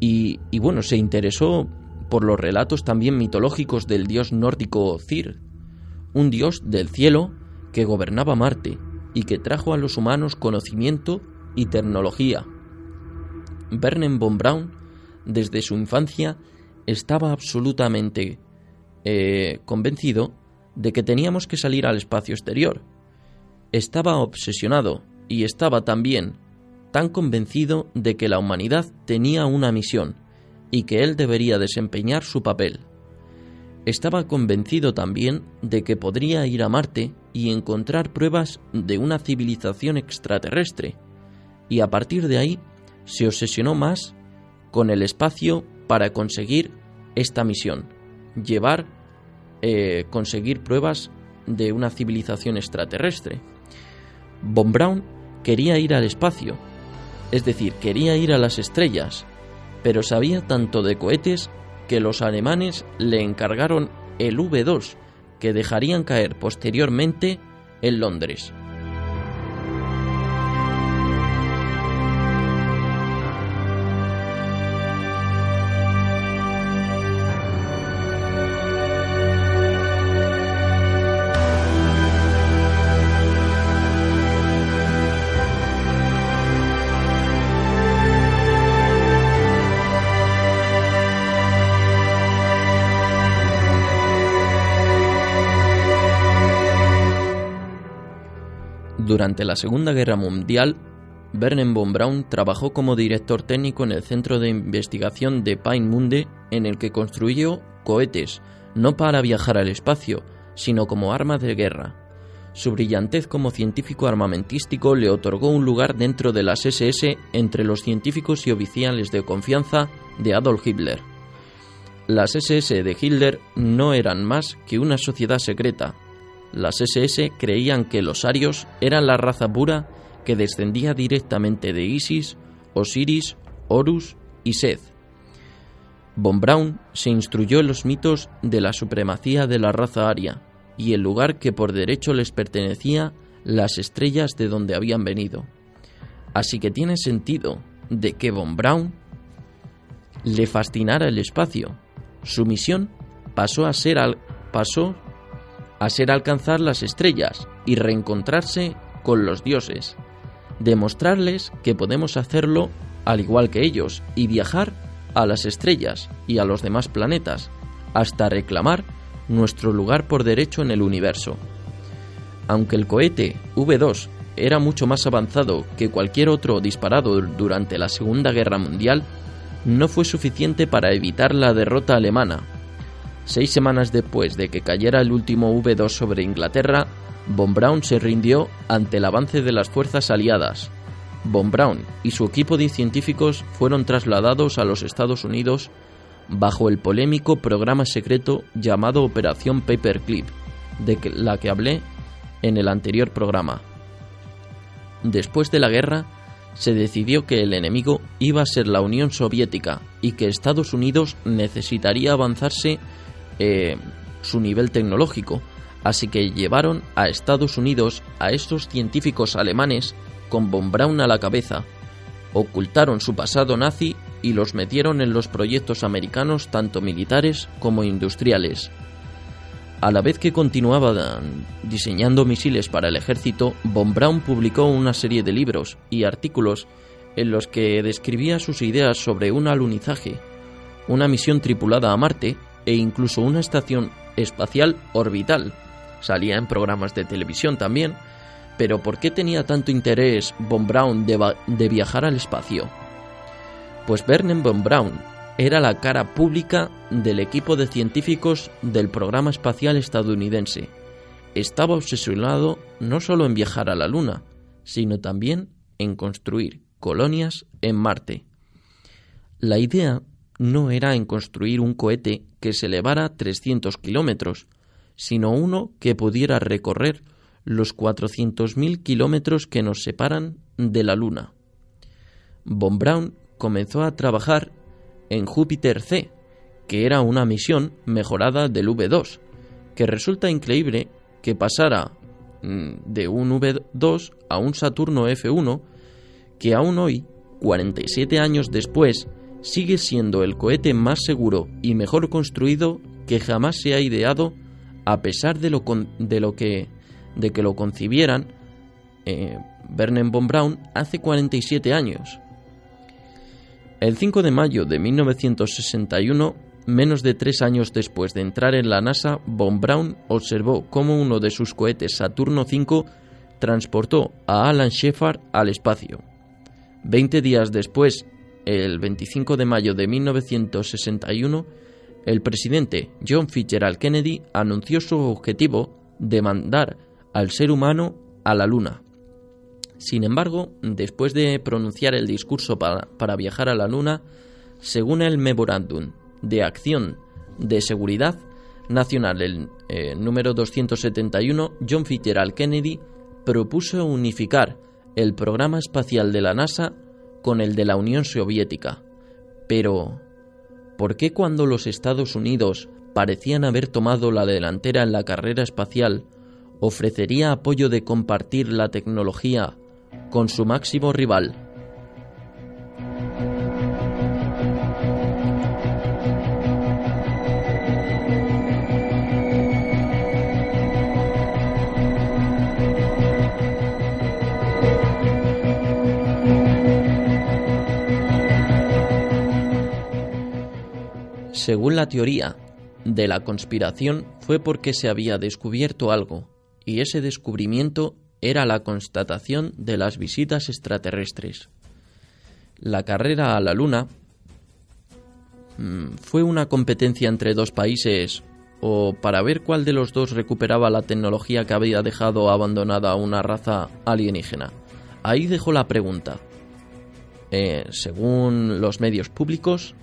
Y, bueno, se interesó por los relatos también mitológicos del dios nórdico Cir, un dios del cielo que gobernaba Marte y que trajo a los humanos conocimiento y tecnología. Vernon von Braun, desde su infancia, estaba absolutamente eh, convencido de que teníamos que salir al espacio exterior. Estaba obsesionado y estaba también convencido de que la humanidad tenía una misión y que él debería desempeñar su papel. Estaba convencido también de que podría ir a Marte y encontrar pruebas de una civilización extraterrestre, y a partir de ahí se obsesionó más con el espacio para conseguir esta misión, llevar eh, conseguir pruebas de una civilización extraterrestre. Von Braun quería ir al espacio, es decir, quería ir a las estrellas, pero sabía tanto de cohetes que los alemanes le encargaron el V2, que dejarían caer posteriormente en Londres. Durante la Segunda Guerra Mundial, Werner von Braun trabajó como director técnico en el Centro de Investigación de Peenemünde, en el que construyó cohetes, no para viajar al espacio, sino como arma de guerra. Su brillantez como científico armamentístico le otorgó un lugar dentro de las SS entre los científicos y oficiales de confianza de Adolf Hitler. Las SS de Hitler no eran más que una sociedad secreta, las SS creían que los arios eran la raza pura que descendía directamente de Isis, Osiris, Horus y Seth. Von Braun se instruyó en los mitos de la supremacía de la raza aria y el lugar que por derecho les pertenecía las estrellas de donde habían venido. Así que tiene sentido de que Von Braun le fascinara el espacio. Su misión pasó a ser al, pasó a ser alcanzar las estrellas y reencontrarse con los dioses, demostrarles que podemos hacerlo al igual que ellos y viajar a las estrellas y a los demás planetas hasta reclamar nuestro lugar por derecho en el universo. Aunque el cohete V2 era mucho más avanzado que cualquier otro disparado durante la Segunda Guerra Mundial, no fue suficiente para evitar la derrota alemana Seis semanas después de que cayera el último V2 sobre Inglaterra, Von Braun se rindió ante el avance de las fuerzas aliadas. Von Braun y su equipo de científicos fueron trasladados a los Estados Unidos bajo el polémico programa secreto llamado Operación Paperclip, de la que hablé en el anterior programa. Después de la guerra, se decidió que el enemigo iba a ser la Unión Soviética y que Estados Unidos necesitaría avanzarse eh, su nivel tecnológico, así que llevaron a Estados Unidos a estos científicos alemanes con von Braun a la cabeza, ocultaron su pasado nazi y los metieron en los proyectos americanos tanto militares como industriales. A la vez que continuaban diseñando misiles para el ejército, von Braun publicó una serie de libros y artículos en los que describía sus ideas sobre un alunizaje, una misión tripulada a Marte e incluso una estación espacial orbital. Salía en programas de televisión también, pero ¿por qué tenía tanto interés von Braun de, viajar al espacio? Pues Werner von Braun era la cara pública del equipo de científicos del programa espacial estadounidense. Estaba obsesionado no solo en viajar a la Luna, sino también en construir colonias en Marte. La idea no era en construir un cohete que se elevara 300 kilómetros, sino uno que pudiera recorrer los 400.000 kilómetros que nos separan de la Luna. Von Braun comenzó a trabajar en Júpiter C, que era una misión mejorada del V2, que resulta increíble que pasara mm, de un V2 a un Saturno F1, que aún hoy, 47 años después, sigue siendo el cohete más seguro y mejor construido que jamás se ha ideado a pesar de lo, de lo que de que lo concibieran eh, von Braun hace 47 años. El 5 de mayo de 1961, menos de tres años después de entrar en la NASA, von Braun observó cómo uno de sus cohetes Saturno V transportó a Alan Shepard al espacio. Veinte días después, el 25 de mayo de 1961, el presidente John Fitzgerald Kennedy anunció su objetivo de mandar al ser humano a la Luna. Sin embargo, después de pronunciar el discurso para, para viajar a la Luna, según el Memorándum de Acción de Seguridad, nacional, el eh, número 271, John Fitzgerald Kennedy propuso unificar el programa espacial de la NASA con el de la Unión Soviética. Pero, ¿por qué cuando los Estados Unidos parecían haber tomado la delantera en la carrera espacial, ofrecería apoyo de compartir la tecnología con su máximo rival? Según la teoría de la conspiración fue porque se había descubierto algo, y ese descubrimiento era la constatación de las visitas extraterrestres. La carrera a la Luna mm, fue una competencia entre dos países o para ver cuál de los dos recuperaba la tecnología que había dejado abandonada una raza alienígena. Ahí dejó la pregunta. Eh, según los medios públicos,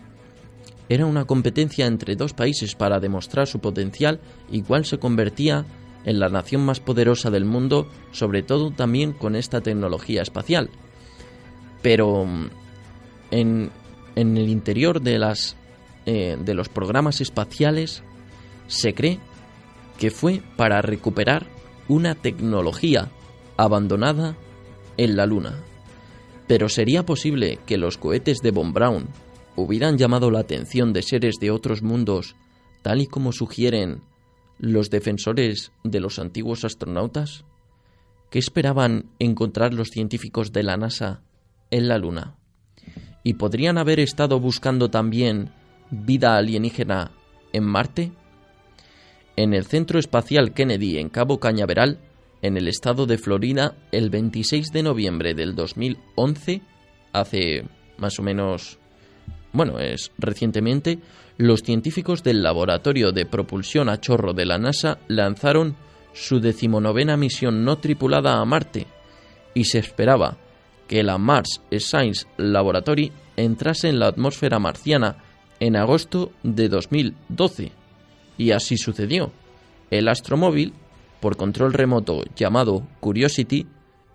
era una competencia entre dos países para demostrar su potencial y cuál se convertía en la nación más poderosa del mundo, sobre todo también con esta tecnología espacial. Pero mm, en, en el interior de, las, eh, de los programas espaciales se cree que fue para recuperar una tecnología abandonada en la Luna. Pero sería posible que los cohetes de Von Braun hubieran llamado la atención de seres de otros mundos, tal y como sugieren los defensores de los antiguos astronautas? ¿Qué esperaban encontrar los científicos de la NASA en la Luna? ¿Y podrían haber estado buscando también vida alienígena en Marte? En el Centro Espacial Kennedy en Cabo Cañaveral, en el estado de Florida, el 26 de noviembre del 2011, hace más o menos bueno, es recientemente, los científicos del Laboratorio de Propulsión a Chorro de la NASA lanzaron su decimonovena misión no tripulada a Marte y se esperaba que la Mars Science Laboratory entrase en la atmósfera marciana en agosto de 2012. Y así sucedió. El astromóvil, por control remoto llamado Curiosity,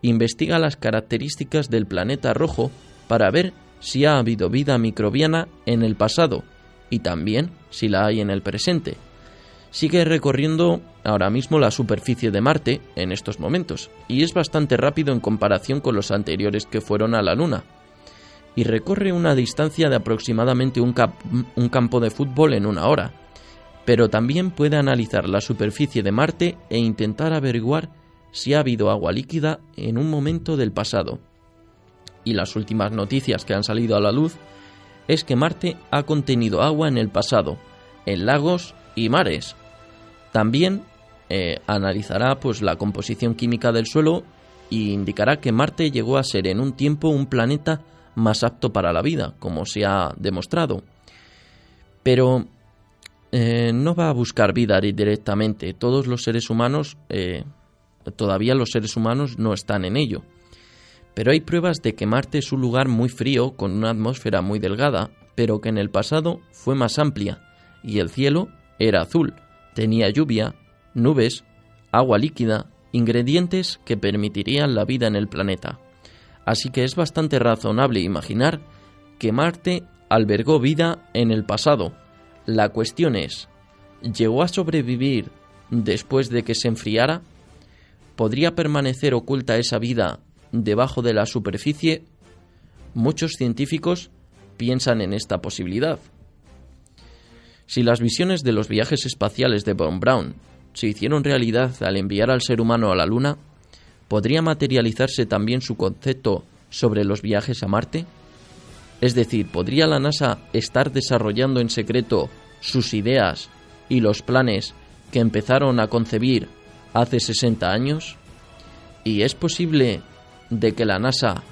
investiga las características del planeta rojo para ver si ha habido vida microbiana en el pasado y también si la hay en el presente. Sigue recorriendo ahora mismo la superficie de Marte en estos momentos y es bastante rápido en comparación con los anteriores que fueron a la Luna. Y recorre una distancia de aproximadamente un, campo de fútbol en una hora, pero también puede analizar la superficie de Marte e intentar averiguar si ha habido agua líquida en un momento del pasado y las últimas noticias que han salido a la luz es que Marte ha contenido agua en el pasado, en lagos y mares. También eh, analizará pues la composición química del suelo e indicará que Marte llegó a ser en un tiempo un planeta más apto para la vida, como se ha demostrado. Pero eh, no va a buscar vida directamente. Todos los seres humanos, eh, todavía los seres humanos no están en ello pero hay pruebas de que Marte es un lugar muy frío con una atmósfera muy delgada, pero que en el pasado fue más amplia, y el cielo era azul, tenía lluvia, nubes, agua líquida, ingredientes que permitirían la vida en el planeta. Así que es bastante razonable imaginar que Marte albergó vida en el pasado. La cuestión es, ¿llegó a sobrevivir después de que se enfriara? ¿Podría permanecer oculta esa vida debajo de la superficie, muchos científicos piensan en esta posibilidad. Si las visiones de los viajes espaciales de Von Braun se hicieron realidad al enviar al ser humano a la Luna, ¿podría materializarse también su concepto sobre los viajes a Marte? Es decir, ¿podría la NASA estar desarrollando en secreto sus ideas y los planes que empezaron a concebir hace 60 años? ¿Y es posible de que la NASA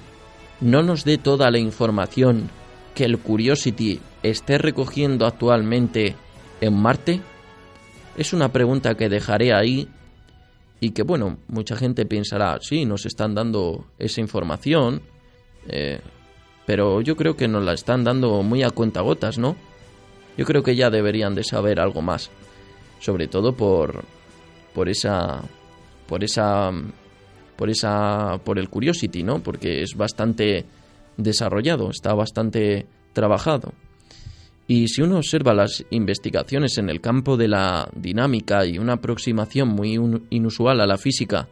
no nos dé toda la información que el Curiosity esté recogiendo actualmente en Marte? Es una pregunta que dejaré ahí y que, bueno, mucha gente pensará, sí, nos están dando esa información, eh, pero yo creo que nos la están dando muy a cuentagotas, ¿no? Yo creo que ya deberían de saber algo más. sobre todo por, por esa, por esa, por esa, por el Curiosity, ¿no? Porque es bastante desarrollado, está bastante trabajado. Y si uno observa las investigaciones en el campo de la dinámica y una aproximación muy inusual a la física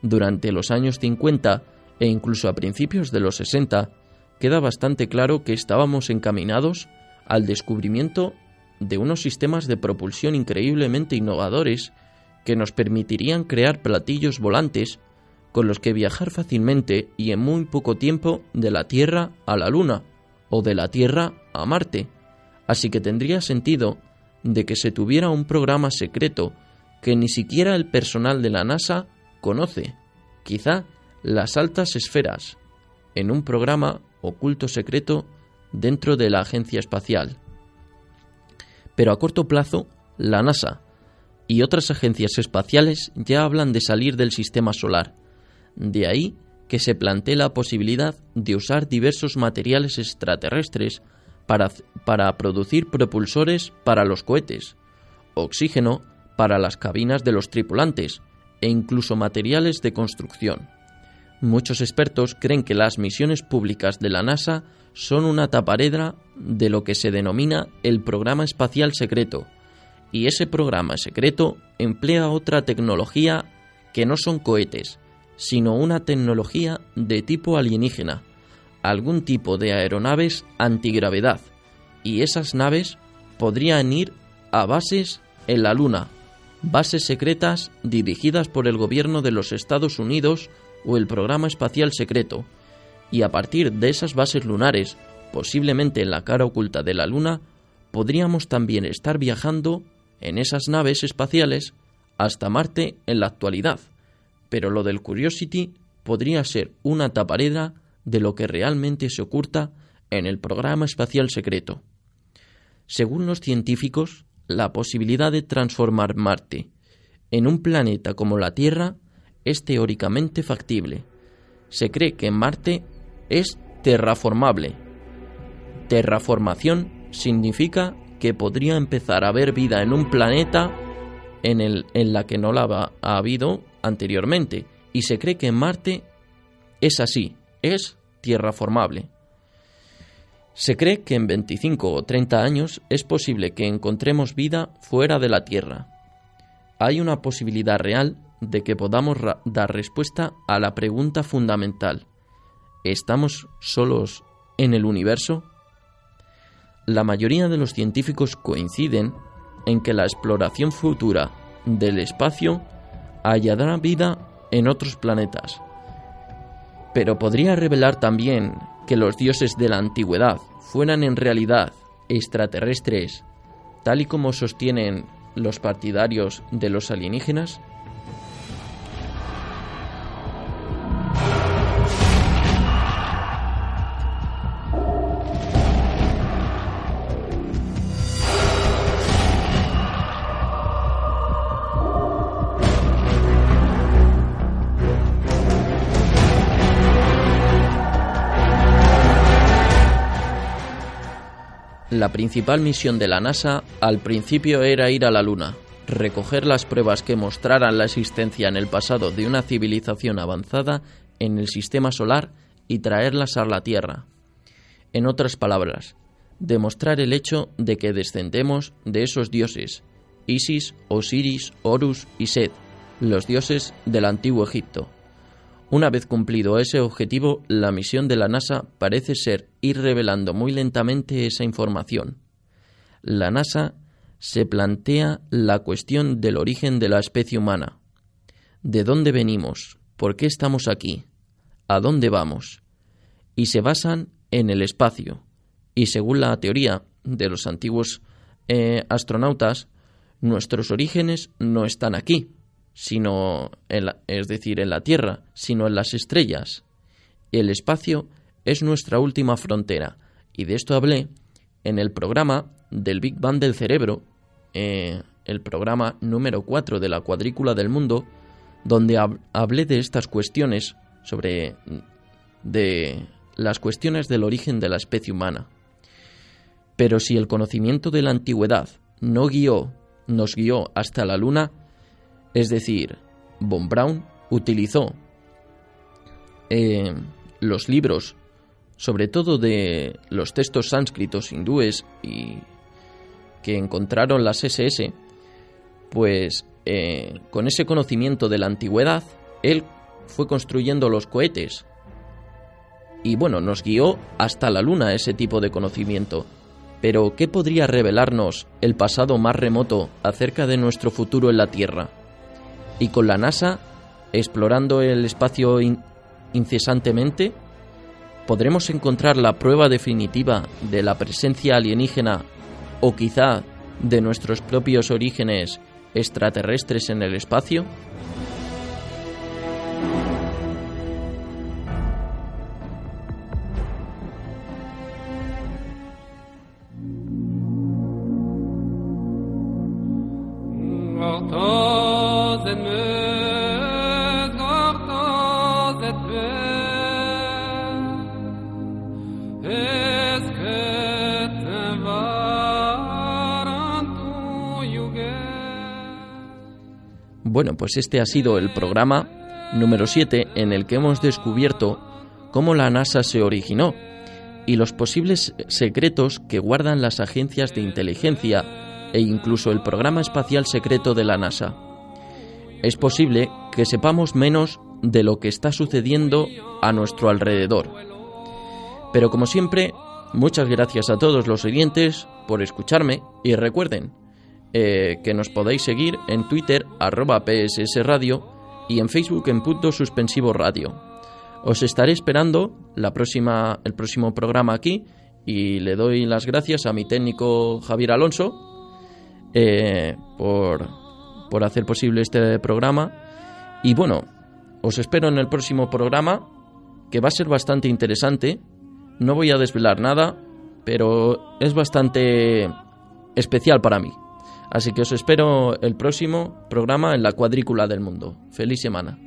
durante los años 50 e incluso a principios de los 60, queda bastante claro que estábamos encaminados al descubrimiento de unos sistemas de propulsión increíblemente innovadores que nos permitirían crear platillos volantes con los que viajar fácilmente y en muy poco tiempo de la Tierra a la Luna o de la Tierra a Marte. Así que tendría sentido de que se tuviera un programa secreto que ni siquiera el personal de la NASA conoce, quizá las altas esferas, en un programa oculto secreto dentro de la agencia espacial. Pero a corto plazo, la NASA y otras agencias espaciales ya hablan de salir del sistema solar. De ahí que se plantee la posibilidad de usar diversos materiales extraterrestres para, para producir propulsores para los cohetes, oxígeno para las cabinas de los tripulantes e incluso materiales de construcción. Muchos expertos creen que las misiones públicas de la NASA son una taparedra de lo que se denomina el programa espacial secreto, y ese programa secreto emplea otra tecnología que no son cohetes, sino una tecnología de tipo alienígena, algún tipo de aeronaves antigravedad, y esas naves podrían ir a bases en la Luna, bases secretas dirigidas por el gobierno de los Estados Unidos o el programa espacial secreto, y a partir de esas bases lunares, posiblemente en la cara oculta de la Luna, podríamos también estar viajando en esas naves espaciales hasta Marte en la actualidad. Pero lo del Curiosity podría ser una tapareda de lo que realmente se oculta en el programa espacial secreto. Según los científicos, la posibilidad de transformar Marte en un planeta como la Tierra es teóricamente factible. Se cree que Marte es terraformable. Terraformación significa que podría empezar a haber vida en un planeta en, el, en la que no la ha habido anteriormente. Y se cree que Marte es así, es tierraformable. Se cree que en 25 o 30 años es posible que encontremos vida fuera de la Tierra. Hay una posibilidad real de que podamos dar respuesta a la pregunta fundamental. ¿Estamos solos en el universo? La mayoría de los científicos coinciden en que la exploración futura del espacio hallará vida en otros planetas. Pero podría revelar también que los dioses de la antigüedad fueran en realidad extraterrestres, tal y como sostienen los partidarios de los alienígenas? La principal misión de la NASA al principio era ir a la Luna, recoger las pruebas que mostraran la existencia en el pasado de una civilización avanzada en el sistema solar y traerlas a la Tierra. En otras palabras, demostrar el hecho de que descendemos de esos dioses, Isis, Osiris, Horus y Set, los dioses del antiguo Egipto. Una vez cumplido ese objetivo, la misión de la NASA parece ser ir revelando muy lentamente esa información. La NASA se plantea la cuestión del origen de la especie humana. ¿De dónde venimos? ¿Por qué estamos aquí? ¿A dónde vamos? Y se basan en el espacio. Y según la teoría de los antiguos eh, astronautas, nuestros orígenes no están aquí, sino en es decir, en la Tierra, sino en las estrellas. El espacio es nuestra última frontera, y de esto hablé en el programa del Big Bang del cerebro, eh, el programa número 4 de la cuadrícula del mundo, donde hablé de estas cuestiones sobre de las cuestiones del origen de la especie humana. Pero si el conocimiento de la antigüedad no guió nos guió hasta la Luna, es decir, Von Braun utilizó eh, los libros, sobre todo de los textos sánscritos hindúes y que encontraron las SS, pues eh, con ese conocimiento de la antigüedad, él fue construyendo los cohetes. Y bueno, nos guió hasta la Luna ese tipo de conocimiento. Pero, ¿qué podría revelarnos el pasado más remoto acerca de nuestro futuro en la Tierra? Y con la NASA, explorando el espacio incesantemente, ¿podremos encontrar la prueba definitiva de la presencia alienígena o quizá de nuestros propios orígenes extraterrestres en el espacio? Bueno, pues este ha sido el programa número 7 en el que hemos descubierto cómo la NASA se originó y los posibles secretos que guardan las agencias de inteligencia e incluso el programa espacial secreto de la NASA. Es posible que sepamos menos de lo que está sucediendo a nuestro alrededor. Pero como siempre, muchas gracias a todos los oyentes por escucharme y recuerden, eh, que nos podéis seguir en Twitter arroba PSS Radio y en Facebook en punto suspensivo radio. Os estaré esperando la próxima, el próximo programa aquí y le doy las gracias a mi técnico Javier Alonso eh, por, por hacer posible este programa. Y bueno, os espero en el próximo programa que va a ser bastante interesante. No voy a desvelar nada, pero es bastante especial para mí. Así que os espero el próximo programa en la cuadrícula del mundo. Feliz semana.